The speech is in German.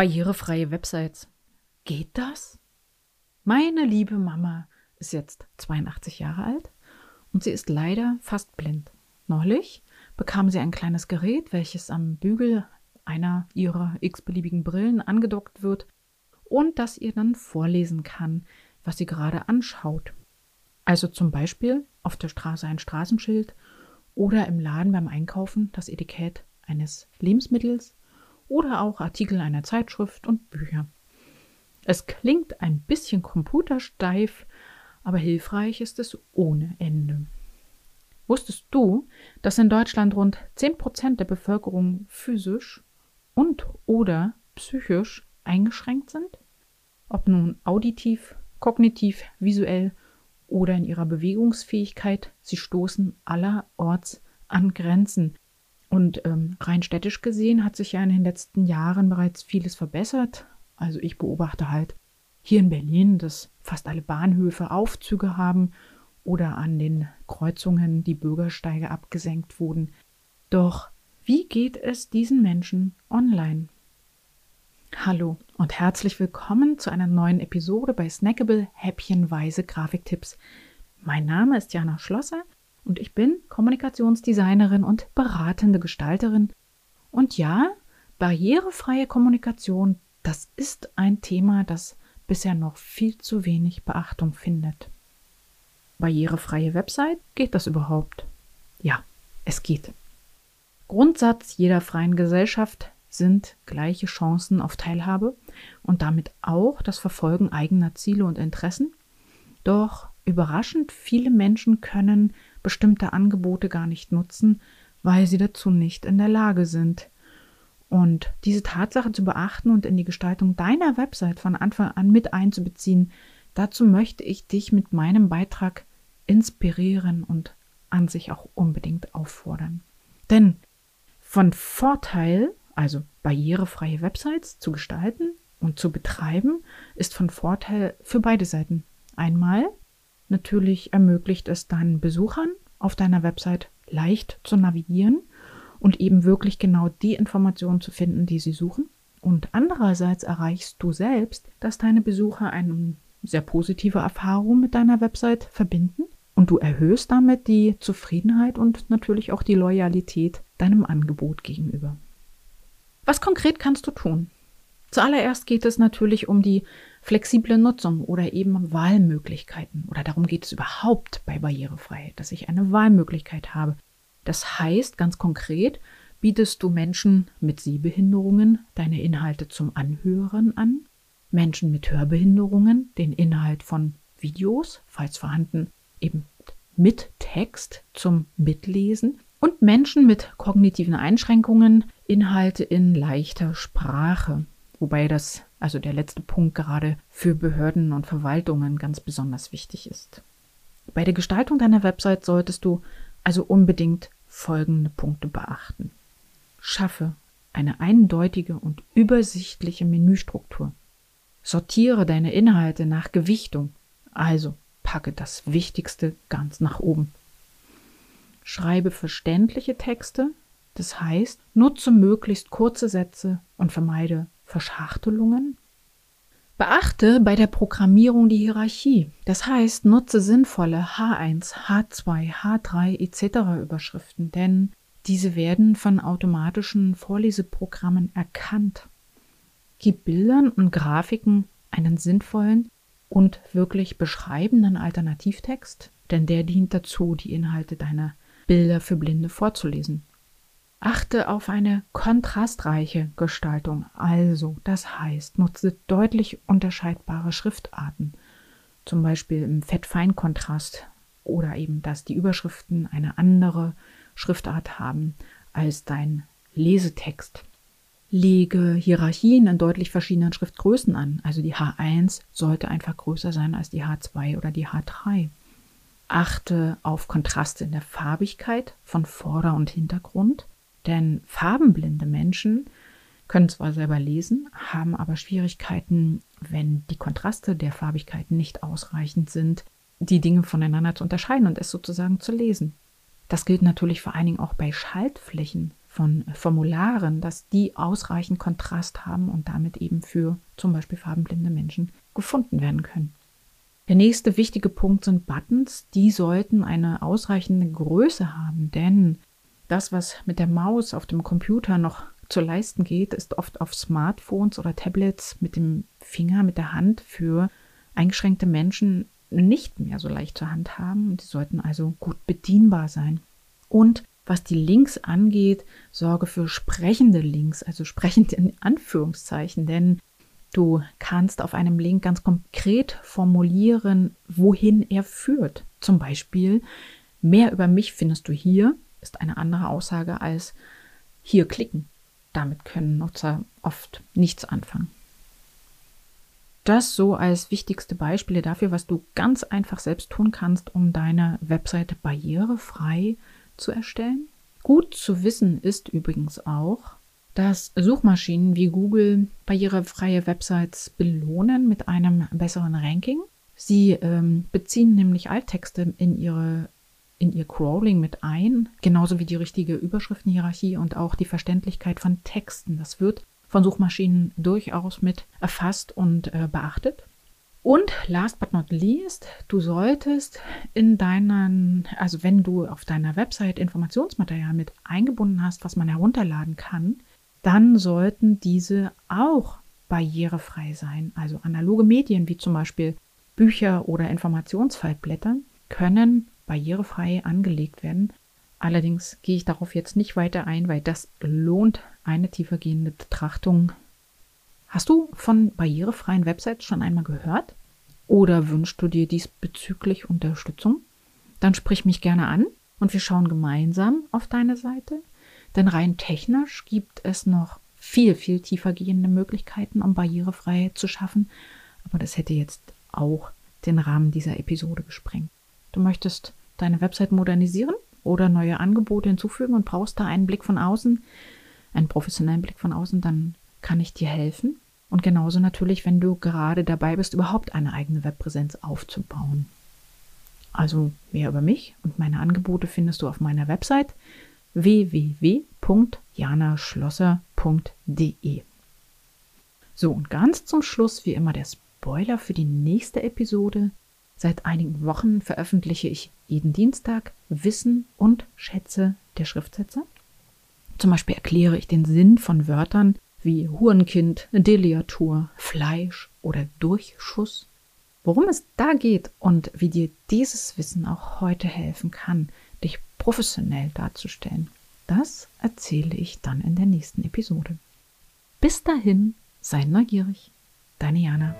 Barrierefreie Websites. Geht das? Meine liebe Mama ist jetzt 82 Jahre alt und sie ist leider fast blind. Neulich bekam sie ein kleines Gerät, welches am Bügel einer ihrer x-beliebigen Brillen angedockt wird und das ihr dann vorlesen kann, was sie gerade anschaut. Also zum Beispiel auf der Straße ein Straßenschild oder im Laden beim Einkaufen das Etikett eines Lebensmittels oder auch Artikel einer Zeitschrift und Bücher. Es klingt ein bisschen computersteif, aber hilfreich ist es ohne Ende. Wusstest du, dass in Deutschland rund 10% der Bevölkerung physisch und oder psychisch eingeschränkt sind? Ob nun auditiv, kognitiv, visuell oder in ihrer Bewegungsfähigkeit, sie stoßen allerorts an Grenzen. Und ähm, rein städtisch gesehen hat sich ja in den letzten Jahren bereits vieles verbessert. Also ich beobachte halt hier in Berlin, dass fast alle Bahnhöfe Aufzüge haben oder an den Kreuzungen die Bürgersteige abgesenkt wurden. Doch wie geht es diesen Menschen online? Hallo und herzlich willkommen zu einer neuen Episode bei Snackable Häppchenweise Grafiktipps. Mein Name ist Jana Schlosser und ich bin Kommunikationsdesignerin und beratende Gestalterin. Und ja, barrierefreie Kommunikation, das ist ein Thema, das bisher noch viel zu wenig Beachtung findet. Barrierefreie Website, geht das überhaupt? Ja, es geht. Grundsatz jeder freien Gesellschaft sind gleiche Chancen auf Teilhabe und damit auch das Verfolgen eigener Ziele und Interessen. Doch überraschend viele Menschen können bestimmte Angebote gar nicht nutzen, weil sie dazu nicht in der Lage sind. Und diese Tatsache zu beachten und in die Gestaltung deiner Website von Anfang an mit einzubeziehen, dazu möchte ich dich mit meinem Beitrag inspirieren und an sich auch unbedingt auffordern. Denn von Vorteil, also barrierefreie Websites zu gestalten und zu betreiben, ist von Vorteil für beide Seiten. Einmal Natürlich ermöglicht es deinen Besuchern auf deiner Website leicht zu navigieren und eben wirklich genau die Informationen zu finden, die sie suchen. Und andererseits erreichst du selbst, dass deine Besucher eine sehr positive Erfahrung mit deiner Website verbinden und du erhöhst damit die Zufriedenheit und natürlich auch die Loyalität deinem Angebot gegenüber. Was konkret kannst du tun? Zuallererst geht es natürlich um die flexible Nutzung oder eben Wahlmöglichkeiten. Oder darum geht es überhaupt bei Barrierefreiheit, dass ich eine Wahlmöglichkeit habe. Das heißt ganz konkret, bietest du Menschen mit Sehbehinderungen deine Inhalte zum Anhören an, Menschen mit Hörbehinderungen den Inhalt von Videos, falls vorhanden, eben mit Text zum Mitlesen und Menschen mit kognitiven Einschränkungen Inhalte in leichter Sprache. Wobei das, also der letzte Punkt gerade für Behörden und Verwaltungen ganz besonders wichtig ist. Bei der Gestaltung deiner Website solltest du also unbedingt folgende Punkte beachten. Schaffe eine eindeutige und übersichtliche Menüstruktur. Sortiere deine Inhalte nach Gewichtung, also packe das Wichtigste ganz nach oben. Schreibe verständliche Texte, das heißt, nutze möglichst kurze Sätze und vermeide Verschachtelungen? Beachte bei der Programmierung die Hierarchie. Das heißt, nutze sinnvolle H1, H2, H3 etc. Überschriften, denn diese werden von automatischen Vorleseprogrammen erkannt. Gib Bildern und Grafiken einen sinnvollen und wirklich beschreibenden Alternativtext, denn der dient dazu, die Inhalte deiner Bilder für Blinde vorzulesen. Achte auf eine kontrastreiche Gestaltung. Also, das heißt, nutze deutlich unterscheidbare Schriftarten, zum Beispiel im Fett-Fein-Kontrast oder eben, dass die Überschriften eine andere Schriftart haben als dein Lesetext. Lege Hierarchien in deutlich verschiedenen Schriftgrößen an. Also die H1 sollte einfach größer sein als die H2 oder die H3. Achte auf Kontraste in der Farbigkeit von Vorder- und Hintergrund. Denn farbenblinde Menschen können zwar selber lesen, haben aber Schwierigkeiten, wenn die Kontraste der Farbigkeiten nicht ausreichend sind, die Dinge voneinander zu unterscheiden und es sozusagen zu lesen. Das gilt natürlich vor allen Dingen auch bei Schaltflächen. von Formularen, dass die ausreichend Kontrast haben und damit eben für zum Beispiel farbenblinde Menschen gefunden werden können. Der nächste wichtige Punkt sind Buttons. Die sollten eine ausreichende Größe haben, denn das, was mit der Maus auf dem Computer noch zu leisten geht, ist oft auf Smartphones oder Tablets mit dem Finger, mit der Hand für eingeschränkte Menschen nicht mehr so leicht zur Hand haben. Die sollten also gut bedienbar sein. Und was die Links angeht, sorge für sprechende Links, also sprechend in Anführungszeichen, denn du kannst auf einem Link ganz konkret formulieren, wohin er führt. Zum Beispiel, mehr über mich findest du hier, ist eine andere Aussage als hier klicken. Damit können Nutzer oft nichts anfangen. Das so als wichtigste Beispiele dafür, was du ganz einfach selbst tun kannst, um deine Webseite barrierefrei zu erstellen. Gut zu wissen ist übrigens auch, dass Suchmaschinen wie Google barrierefreie Websites belohnen mit einem besseren Ranking. Sie ähm, beziehen nämlich Alttexte in ihre in ihr Crawling mit ein, genauso wie die richtige Überschriftenhierarchie und auch die Verständlichkeit von Texten. Das wird von Suchmaschinen durchaus mit erfasst und äh, beachtet. Und last but not least, du solltest in deinen, also wenn du auf deiner Website Informationsmaterial mit eingebunden hast, was man herunterladen kann, dann sollten diese auch barrierefrei sein. Also analoge Medien wie zum Beispiel Bücher oder Informationsfaltblätter können barrierefrei angelegt werden. Allerdings gehe ich darauf jetzt nicht weiter ein, weil das lohnt eine tiefergehende Betrachtung Hast du von barrierefreien Websites schon einmal gehört? Oder wünschst du dir diesbezüglich Unterstützung? Dann sprich mich gerne an und wir schauen gemeinsam auf deine Seite. Denn rein technisch gibt es noch viel, viel tiefer gehende Möglichkeiten, um barrierefrei zu schaffen. Aber das hätte jetzt auch den Rahmen dieser Episode gesprengt. Du möchtest deine Website modernisieren oder neue Angebote hinzufügen und brauchst da einen Blick von außen, einen professionellen Blick von außen, dann kann ich dir helfen. Und genauso natürlich, wenn du gerade dabei bist, überhaupt eine eigene Webpräsenz aufzubauen. Also mehr über mich und meine Angebote findest du auf meiner Website www.janaschlosser.de. So, und ganz zum Schluss wie immer der Spoiler für die nächste Episode. Seit einigen Wochen veröffentliche ich jeden Dienstag Wissen und Schätze der Schriftsetzer. Zum Beispiel erkläre ich den Sinn von Wörtern wie Hurenkind, Deliatur, Fleisch oder Durchschuss. Worum es da geht und wie dir dieses Wissen auch heute helfen kann, dich professionell darzustellen, das erzähle ich dann in der nächsten Episode. Bis dahin, sei neugierig. Deine Jana.